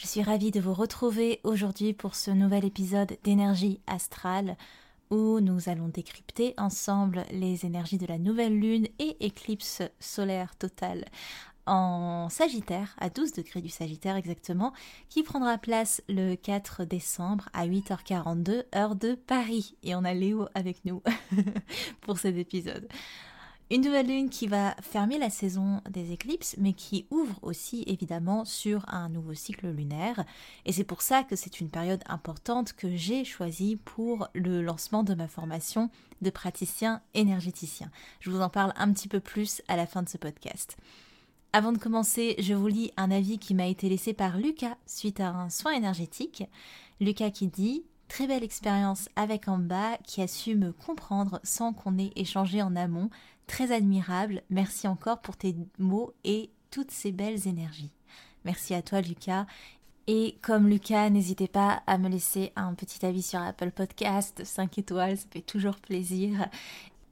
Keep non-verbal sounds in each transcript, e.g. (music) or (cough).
Je suis ravie de vous retrouver aujourd'hui pour ce nouvel épisode d'énergie astrale où nous allons décrypter ensemble les énergies de la nouvelle lune et éclipse solaire totale en Sagittaire, à 12 degrés du Sagittaire exactement, qui prendra place le 4 décembre à 8h42 heure de Paris. Et on a Léo avec nous (laughs) pour cet épisode. Une nouvelle lune qui va fermer la saison des éclipses, mais qui ouvre aussi évidemment sur un nouveau cycle lunaire. Et c'est pour ça que c'est une période importante que j'ai choisie pour le lancement de ma formation de praticien énergéticien. Je vous en parle un petit peu plus à la fin de ce podcast. Avant de commencer, je vous lis un avis qui m'a été laissé par Lucas suite à un soin énergétique. Lucas qui dit Très belle expérience avec Amba qui a su me comprendre sans qu'on ait échangé en amont très admirable. Merci encore pour tes mots et toutes ces belles énergies. Merci à toi Lucas. Et comme Lucas, n'hésitez pas à me laisser un petit avis sur Apple Podcast, 5 étoiles, ça fait toujours plaisir.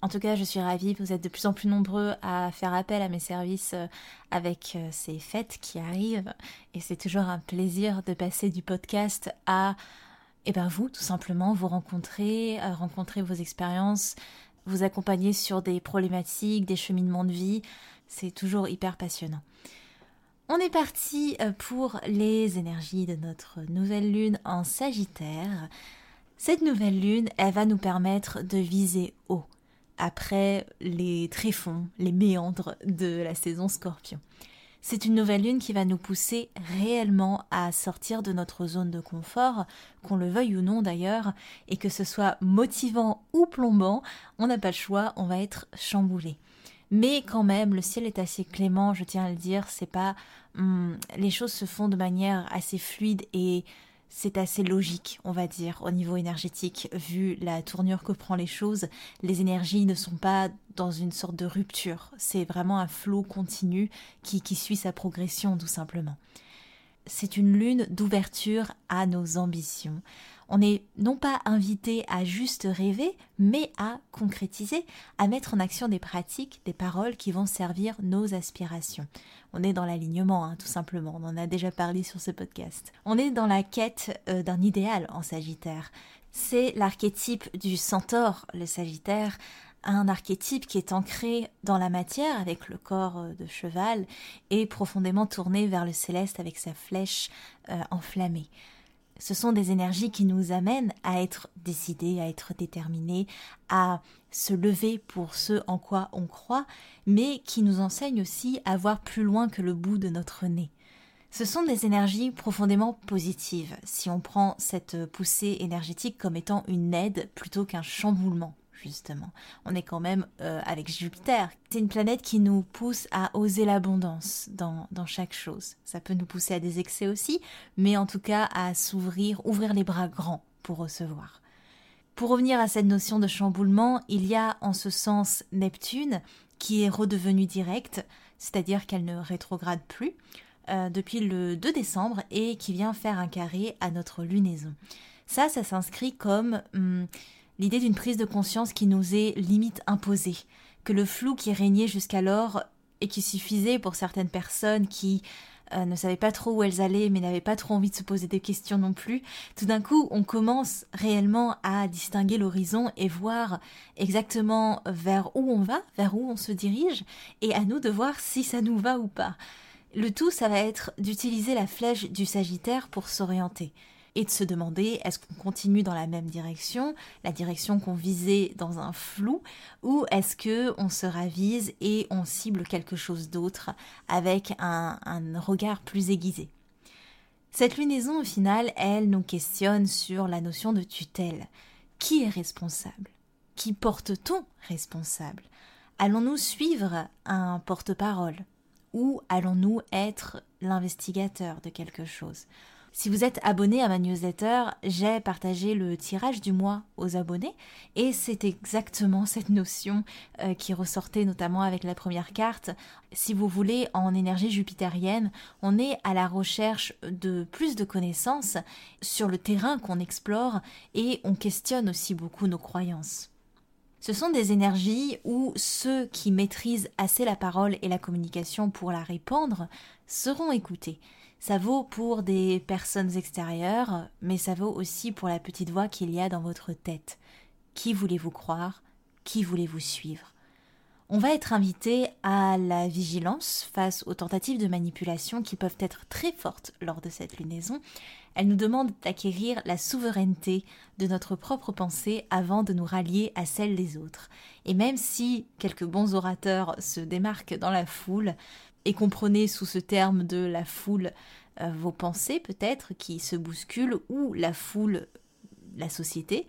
En tout cas, je suis ravie, vous êtes de plus en plus nombreux à faire appel à mes services euh, avec euh, ces fêtes qui arrivent. Et c'est toujours un plaisir de passer du podcast à et eh ben vous, tout simplement, vous rencontrer, euh, rencontrer vos expériences, vous accompagner sur des problématiques, des cheminements de vie. C'est toujours hyper passionnant. On est parti euh, pour les énergies de notre nouvelle lune en Sagittaire. Cette nouvelle lune, elle va nous permettre de viser haut après les tréfonds, les méandres de la saison Scorpion. C'est une nouvelle lune qui va nous pousser réellement à sortir de notre zone de confort, qu'on le veuille ou non d'ailleurs, et que ce soit motivant ou plombant, on n'a pas le choix, on va être chamboulé. Mais quand même, le ciel est assez clément, je tiens à le dire, c'est pas hum, les choses se font de manière assez fluide et c'est assez logique, on va dire, au niveau énergétique, vu la tournure que prend les choses. Les énergies ne sont pas dans une sorte de rupture, c'est vraiment un flot continu qui, qui suit sa progression tout simplement. C'est une lune d'ouverture à nos ambitions, on n'est non pas invité à juste rêver, mais à concrétiser, à mettre en action des pratiques, des paroles qui vont servir nos aspirations. On est dans l'alignement, hein, tout simplement. On en a déjà parlé sur ce podcast. On est dans la quête euh, d'un idéal en Sagittaire. C'est l'archétype du centaure, le Sagittaire, un archétype qui est ancré dans la matière avec le corps euh, de cheval et profondément tourné vers le céleste avec sa flèche euh, enflammée ce sont des énergies qui nous amènent à être décidés, à être déterminés, à se lever pour ce en quoi on croit, mais qui nous enseignent aussi à voir plus loin que le bout de notre nez. Ce sont des énergies profondément positives, si on prend cette poussée énergétique comme étant une aide plutôt qu'un chamboulement justement. On est quand même euh, avec Jupiter. C'est une planète qui nous pousse à oser l'abondance dans, chaque chose. Ça peut nous pousser à des excès aussi, mais en tout cas à s'ouvrir, ouvrir les bras grands pour recevoir. Pour revenir à cette notion de chamboulement, il y a en ce sens Neptune qui est redevenue directe, c'est-à-dire qu'elle ne rétrograde plus euh, depuis le 2 décembre et qui vient faire un carré à notre lunaison. Ça, ça s'inscrit comme hum, l'idée d'une prise de conscience qui nous est limite imposée, que le flou qui régnait jusqu'alors et qui suffisait pour certaines personnes qui euh, ne savaient pas trop où elles allaient mais n'avaient pas trop envie de se poser des questions non plus, tout d'un coup on commence réellement à distinguer l'horizon et voir exactement vers où on va, vers où on se dirige et à nous de voir si ça nous va ou pas. Le tout ça va être d'utiliser la flèche du Sagittaire pour s'orienter et de se demander est-ce qu'on continue dans la même direction, la direction qu'on visait dans un flou, ou est-ce que on se ravise et on cible quelque chose d'autre avec un, un regard plus aiguisé. Cette lunaison, au final, elle nous questionne sur la notion de tutelle. Qui est responsable? Qui porte-t-on responsable? Allons-nous suivre un porte-parole? Ou allons-nous être l'investigateur de quelque chose? Si vous êtes abonné à ma newsletter, j'ai partagé le tirage du mois aux abonnés et c'est exactement (laughs) cette notion euh, qui ressortait notamment avec la première carte. Si vous voulez, en énergie jupitérienne, on est à la recherche de plus de connaissances sur le terrain qu'on explore et on questionne aussi beaucoup nos croyances. Ce sont des énergies où ceux qui maîtrisent assez la parole et la communication pour la répandre seront écoutés. Ça vaut pour des personnes extérieures, mais ça vaut aussi pour la petite voix qu'il y a dans votre tête. Qui voulez-vous croire? Qui voulez-vous suivre? On va être invité à la vigilance face aux tentatives de manipulation qui peuvent être très fortes lors de cette lunaison. Elle nous demande d'acquérir la souveraineté de notre propre pensée avant de nous rallier à celle des autres. Et même si quelques bons orateurs se démarquent dans la foule, et comprenez sous ce terme de la foule euh, vos pensées peut-être qui se bousculent ou la foule, la société.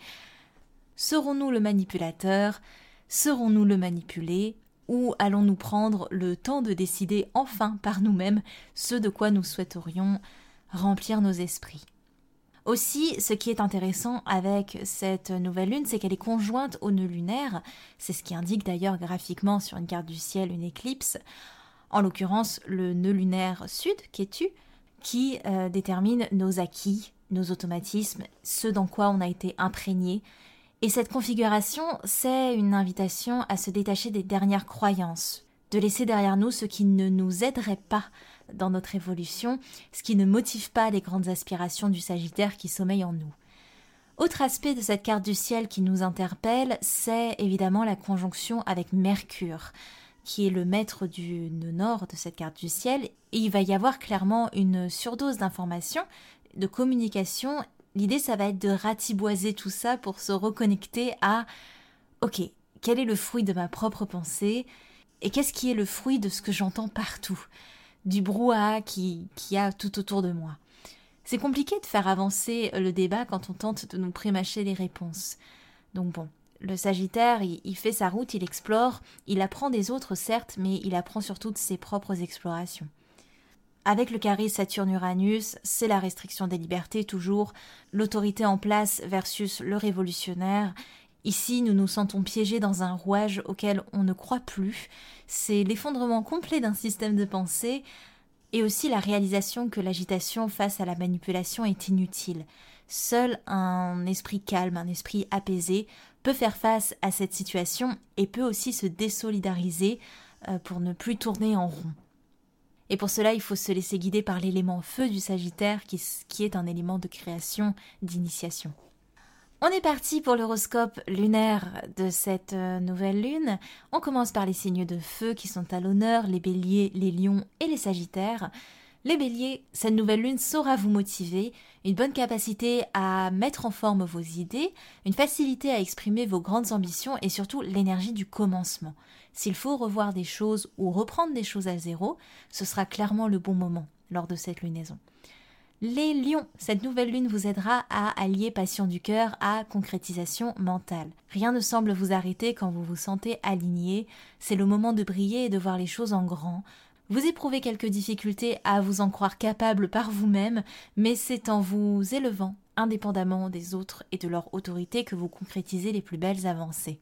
Serons-nous le manipulateur? Serons-nous le manipulé? Ou allons-nous prendre le temps de décider enfin par nous-mêmes ce de quoi nous souhaiterions remplir nos esprits? Aussi, ce qui est intéressant avec cette nouvelle lune, c'est qu'elle est conjointe au nœud lunaire. C'est ce qui indique d'ailleurs graphiquement sur une carte du ciel une éclipse en l'occurrence le nœud lunaire sud, Ketu, qui euh, détermine nos acquis, nos automatismes, ce dans quoi on a été imprégné. Et cette configuration, c'est une invitation à se détacher des dernières croyances, de laisser derrière nous ce qui ne nous aiderait pas dans notre évolution, ce qui ne motive pas les grandes aspirations du Sagittaire qui sommeillent en nous. Autre aspect de cette carte du ciel qui nous interpelle, c'est évidemment la conjonction avec Mercure qui est le maître du nord de cette carte du ciel, et il va y avoir clairement une surdose d'informations, de communication. L'idée, ça va être de ratiboiser tout ça pour se reconnecter à Ok, quel est le fruit de ma propre pensée et qu'est-ce qui est le fruit de ce que j'entends partout, du brouhaha qui, qui a tout autour de moi. C'est compliqué de faire avancer le débat quand on tente de nous prémâcher les réponses. Donc bon, le Sagittaire, il, fait sa route, il explore, il apprend des autres certes, mais il apprend surtout de ses propres explorations. Avec le carré Saturne-Uranus, c'est la restriction des libertés toujours, l'autorité en place versus le révolutionnaire. Ici, nous nous sentons piégés dans un rouage auquel on ne croit plus. C'est l'effondrement complet d'un système de pensée et aussi la réalisation que l'agitation face à la manipulation est inutile. Seul un esprit calme, un esprit apaisé peut faire face à cette situation et peut aussi se désolidariser euh, pour ne plus tourner en rond. Et pour cela, il faut se laisser guider par l'élément feu du Sagittaire qui, qui est un élément de création, d'initiation. On est parti pour l'horoscope lunaire de cette euh, nouvelle lune. On commence par les signes de feu qui sont à l'honneur, les béliers, les lions et les sagittaires. Les béliers, cette nouvelle lune saura vous motiver, une bonne capacité à mettre en forme vos idées, une facilité à exprimer vos grandes ambitions et surtout l'énergie du commencement. S'il faut revoir des choses ou reprendre des choses à zéro, ce sera clairement le bon moment lors de cette lunaison. Les lions, cette nouvelle lune vous aidera à allier passion du cœur à concrétisation mentale. Rien ne semble vous arrêter quand vous vous sentez aligné, c'est le moment de briller et de voir les choses en grand, vous éprouvez quelques difficultés à vous en croire capable par vous-même, mais c'est en vous élevant, indépendamment des autres et de leur autorité, que vous concrétisez les plus belles avancées.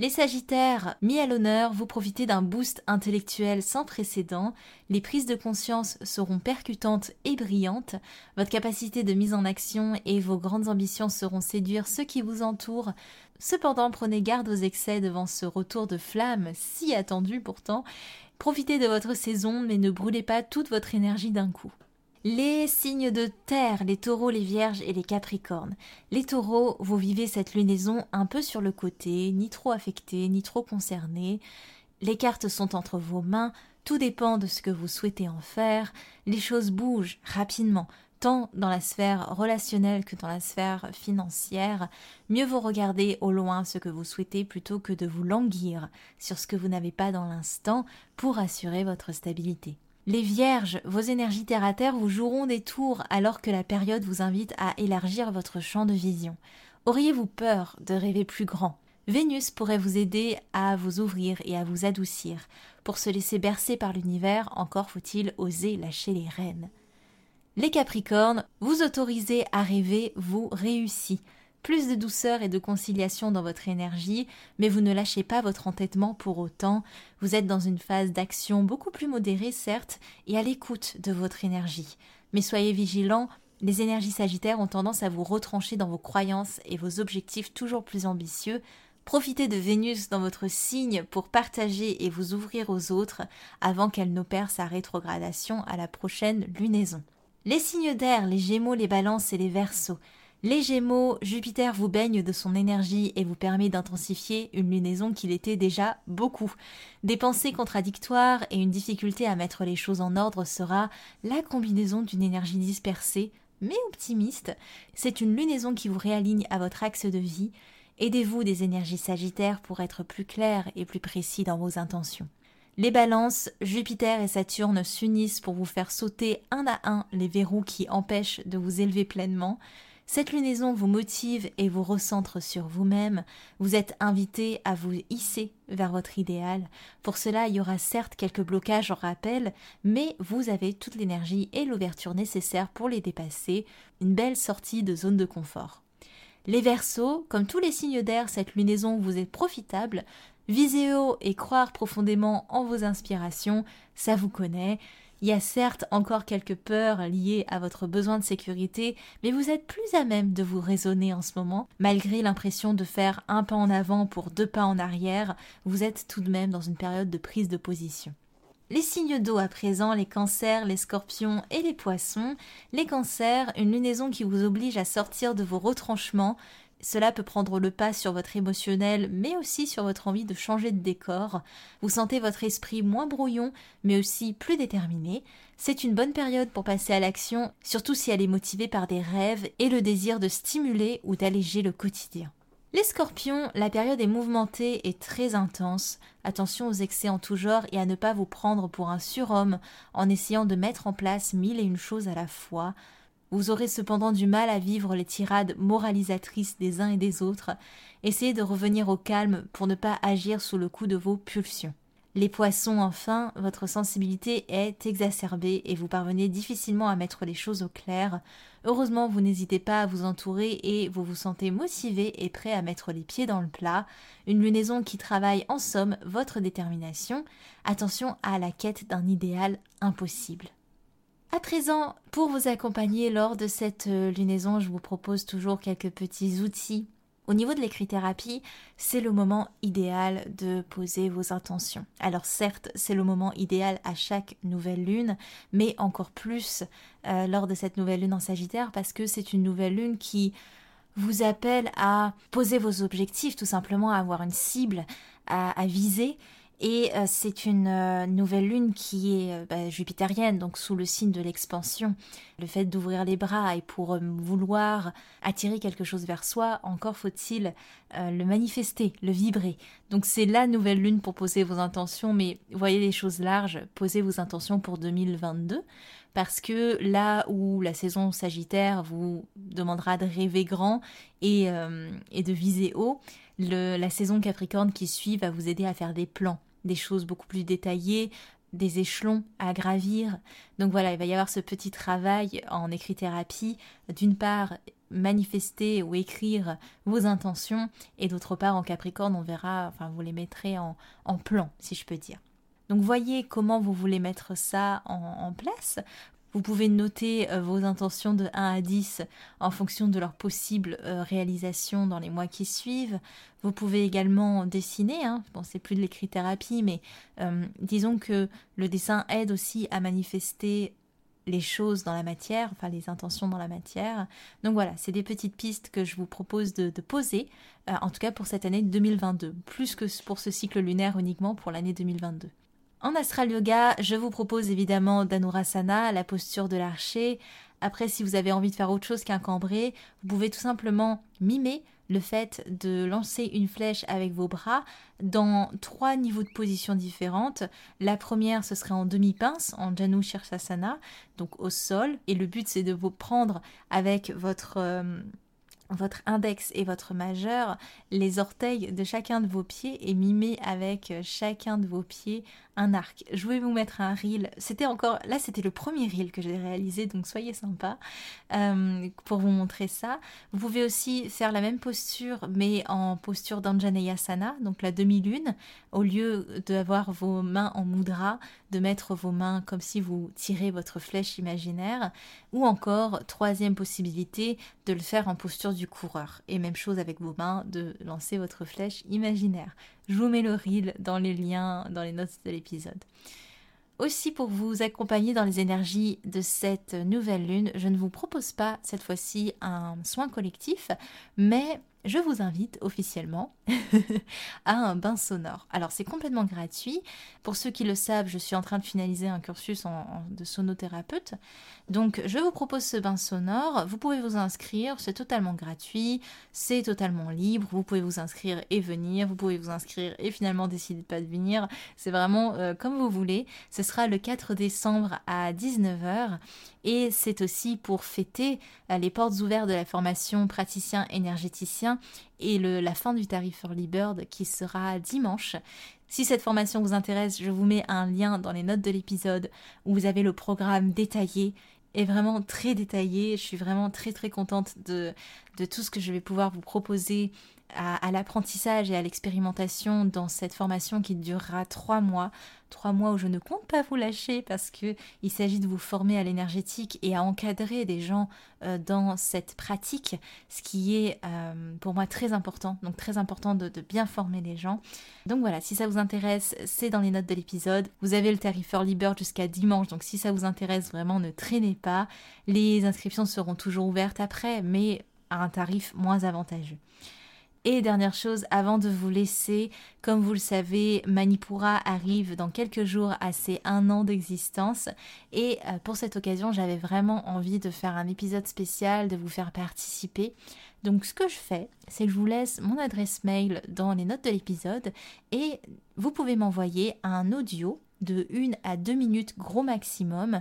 Les Sagittaires, mis à l'honneur, vous profitez d'un boost intellectuel sans précédent, les prises de conscience seront percutantes et brillantes, votre capacité de mise en action et vos grandes ambitions seront séduire ceux qui vous entourent. Cependant, prenez garde aux excès devant ce retour de flamme si attendu pourtant, Profitez de votre saison, mais ne brûlez pas toute votre énergie d'un coup. Les signes de terre, les taureaux, les vierges et les capricornes. Les taureaux, vous vivez cette lunaison un peu sur le côté, ni trop affecté, ni trop concerné. Les cartes sont entre vos mains, tout dépend de ce que vous souhaitez en faire. Les choses bougent rapidement. tant dans la sphère relationnelle que dans la sphère financière, mieux vaut regarder au loin ce que vous souhaitez plutôt que de vous languir sur ce que vous n'avez pas dans l'instant pour assurer votre stabilité. Les vierges, vos énergies terre à terre vous joueront des tours alors que la période vous invite à élargir votre champ de vision. Auriez-vous peur de rêver plus grand? Vénus pourrait vous aider à vous ouvrir et à vous adoucir. Pour se laisser bercer par l'univers, encore faut-il oser lâcher les rênes. Les Capricornes, vous autorisez à rêver vous réussit. Plus de douceur et de conciliation dans votre énergie, mais vous ne lâchez pas votre entêtement pour autant. Vous êtes dans une phase d'action beaucoup plus modérée, certes, et à l'écoute de votre énergie. Mais soyez vigilants, les énergies sagittaires ont tendance à vous retrancher dans vos croyances et vos objectifs toujours plus ambitieux. Profitez de Vénus dans votre signe pour partager et vous ouvrir aux autres avant qu'elle n'opère sa rétrogradation à la prochaine lunaison. Les signes d'air, les Gémeaux, les Balances et les Verseaux. Les Gémeaux, Jupiter vous baigne de son énergie et vous permet d'intensifier une lunaison qu'il était déjà beaucoup. Des pensées contradictoires et une difficulté à mettre les choses en ordre sera la combinaison d'une énergie dispersée mais optimiste. C'est une lunaison qui vous réaligne à votre axe de vie. Aidez-vous des énergies sagittaires pour être plus clair et plus précis dans vos intentions. Les balances, Jupiter et Saturne s'unissent pour vous faire sauter un à un les verrous qui empêchent de vous élever pleinement. Cette lunaison vous motive et vous recentre sur vous-même. Vous êtes invité à vous hisser vers votre idéal. Pour cela, il y aura certes quelques blocages en rappel, mais vous avez toute l'énergie et l'ouverture nécessaires pour les dépasser. Une belle sortie de zone de confort. Les Verseaux, comme tous les signes d'air, cette lunaison vous est profitable. Visez haut et croire profondément en vos inspirations, ça vous connaît. Il y a certes encore quelques peurs liées à votre besoin de sécurité, mais vous êtes plus à même de vous raisonner en ce moment. Malgré l'impression de faire un pas en avant pour deux pas en arrière, vous êtes tout de même dans une période de prise de position. Les signes d'eau à présent, les cancers, les scorpions et les poissons. Les cancers, une lunaison qui vous oblige à sortir de vos retranchements, cela peut prendre le pas sur votre émotionnel, mais aussi sur votre envie de changer de décor. Vous sentez votre esprit moins brouillon, mais aussi plus déterminé. C'est une bonne période pour passer à l'action, surtout si elle est motivée par des rêves et le désir de stimuler ou d'alléger le quotidien. Les scorpions, la période est mouvementée et très intense. Attention aux excès en tout genre et à ne pas vous prendre pour un surhomme en essayant de mettre en place mille et une choses à la fois. Vous aurez cependant du mal à vivre les tirades moralisatrices des uns et des autres. Essayez de revenir au calme pour ne pas agir sous le coup de vos pulsions. Les poissons, enfin, votre sensibilité est exacerbée et vous parvenez difficilement à mettre les choses au clair. Heureusement, vous n'hésitez pas à vous entourer et vous vous sentez motivé et prêt à mettre les pieds dans le plat. Une lunaison qui travaille en somme votre détermination. Attention à la quête d'un idéal impossible. À présent, pour vous accompagner lors de cette euh, lunaison, je vous propose toujours quelques petits outils. Au niveau de l'écrit-thérapie, c'est le moment idéal de poser vos intentions. Alors certes, c'est le moment idéal à chaque nouvelle lune, mais encore plus euh, lors de cette nouvelle lune en Sagittaire parce que c'est une nouvelle lune qui vous appelle à poser vos objectifs, tout simplement à avoir une cible à viser et euh, c'est une euh, nouvelle lune qui est euh, bah, jupitérienne, donc sous le signe de l'expansion. Le fait d'ouvrir les bras et pour vouloir attirer quelque chose vers soi, encore faut-il le manifester, le vibrer. Donc c'est la nouvelle lune pour poser vos intentions, mais voyez les choses larges, posez vos intentions pour 2022 parce que là où la saison Sagittaire vous demandera de rêver grand et, de viser haut, la saison Capricorne qui suit va vous aider à faire des plans des choses beaucoup plus détaillées, des échelons à gravir. Donc voilà, il va y avoir ce petit travail en écrit-thérapie, d'une part manifester ou écrire vos intentions, et d'autre part en Capricorne, on verra, enfin vous les mettrez en, en plan, si je peux dire. Donc voyez comment vous voulez mettre ça en, en place. Vous pouvez noter euh, vos intentions de 1 à 10 en fonction de leur possible euh, réalisation dans les mois qui suivent. Vous pouvez également dessiner, hein. bon c'est plus de l'écrit-thérapie, mais euh, disons que le dessin aide aussi à manifester les choses dans la matière, enfin les intentions dans la matière. Donc voilà, c'est des petites pistes que je vous propose de, poser, en tout cas pour cette année 2022, plus que pour ce cycle lunaire uniquement pour l'année 2022. En astral yoga, je vous propose évidemment Dhanurasana, la posture de l'archer, Après, si vous avez envie de faire autre chose qu'un cambré, vous pouvez tout simplement mimer le fait de lancer une flèche avec vos bras dans trois niveaux de position différentes. La première, ce serait en demi-pince, en Janu Shirsasana, donc au sol. Et le but, c'est de vous prendre avec votre... Euh, votre index et votre majeur, les orteils de chacun de vos pieds et mimer avec chacun de vos pieds un arc. Je vais vous mettre un reel. C'était encore là, c'était le premier reel que j'ai réalisé, donc soyez sympa euh, pour vous montrer ça. Vous pouvez aussi faire la même posture, mais en posture d'Anjaneyasana, donc la demi-lune, au lieu d'avoir vos mains en mudra, de mettre vos mains comme si vous tirez votre flèche imaginaire, ou encore troisième possibilité de le faire en posture coureur. Et même chose avec vos mains, de lancer votre flèche imaginaire. Je vous mets le reel dans les liens, dans les notes de l'épisode. Aussi pour vous accompagner dans les énergies de cette nouvelle lune, je ne vous propose pas cette fois-ci un soin collectif, mais je vous invite officiellement (laughs) à un bain sonore. Alors c'est complètement gratuit. Pour ceux qui le savent, je suis en train de finaliser un cursus de sonothérapeute. Donc je vous propose ce bain sonore. Vous pouvez vous inscrire, c'est totalement gratuit, c'est totalement libre. Vous pouvez vous inscrire et venir. Vous pouvez vous inscrire et finalement décider de pas de venir. C'est vraiment euh, comme vous voulez. Ce sera le 4 décembre à 19h et c'est aussi pour fêter euh, les portes ouvertes de la formation praticien énergéticien et la fin du tarif Early Bird qui sera dimanche. Si cette formation vous intéresse, je vous mets un lien dans les notes de l'épisode où vous avez le programme détaillé et vraiment très détaillé. Je suis vraiment très très contente de tout ce que je vais pouvoir vous proposer à, l'apprentissage et à l'expérimentation dans cette formation qui durera trois mois. Trois mois où je ne compte pas vous lâcher parce que il s'agit de vous former à l'énergétique et à encadrer des gens euh, dans cette pratique, ce qui est euh, pour moi très important. Donc très important de, bien former les gens. Donc voilà, si ça vous intéresse, c'est dans les notes de l'épisode. Vous avez le tarif Early Bird jusqu'à dimanche, donc si ça vous intéresse vraiment, ne traînez pas. Les inscriptions seront toujours ouvertes après, mais à un tarif moins avantageux. Et dernière chose, avant de vous laisser, comme vous le savez, Manipura arrive dans quelques jours à ses un an d'existence. Et euh, pour cette occasion, j'avais vraiment envie de faire un épisode spécial, de vous faire participer. Donc ce que je fais, c'est que je vous laisse mon adresse mail dans les notes de l'épisode et vous pouvez m'envoyer un audio de 1 à 2 minutes gros maximum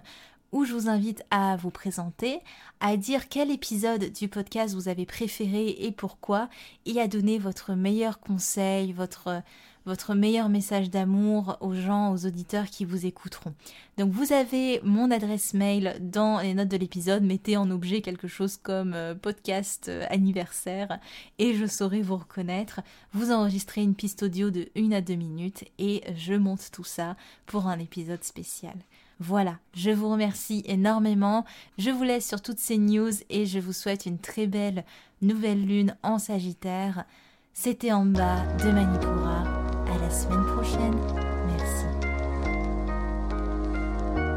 où je vous invite à vous présenter, à dire quel épisode du podcast vous avez préféré et pourquoi, et à donner votre meilleur conseil, votre, votre meilleur message d'amour aux gens, aux auditeurs qui vous écouteront. Donc vous avez mon adresse mail dans les notes de l'épisode, mettez en objet quelque chose comme euh, podcast euh, anniversaire et je saurai vous reconnaître. Vous enregistrez une piste audio de 1 à 2 minutes et je monte tout ça pour un épisode spécial. Voilà, je vous remercie énormément. Je vous laisse sur toutes ces news et je vous souhaite une très belle nouvelle lune en Sagittaire. C'était en bas de Manipura. À la semaine prochaine. Merci.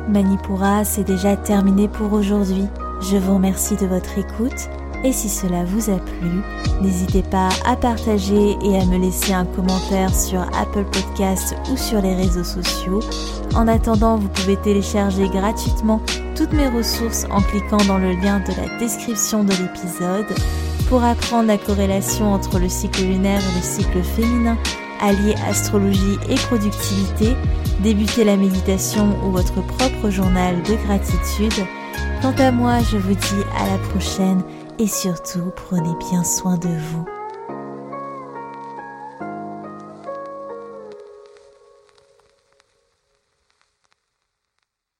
Manipura, c'est déjà terminé pour aujourd'hui. Je vous remercie de votre écoute et si cela vous a plu, n'hésitez pas à partager et à me laisser un commentaire sur Apple Podcasts ou sur les réseaux sociaux. En attendant, vous pouvez télécharger gratuitement toutes mes ressources en cliquant dans le lien de la description de l'épisode pour apprendre la corrélation entre le cycle lunaire et le cycle féminin, allier astrologie et productivité, débuter la méditation ou votre propre journal de gratitude. Quant à moi, je vous dis à la prochaine et surtout prenez bien soin de vous.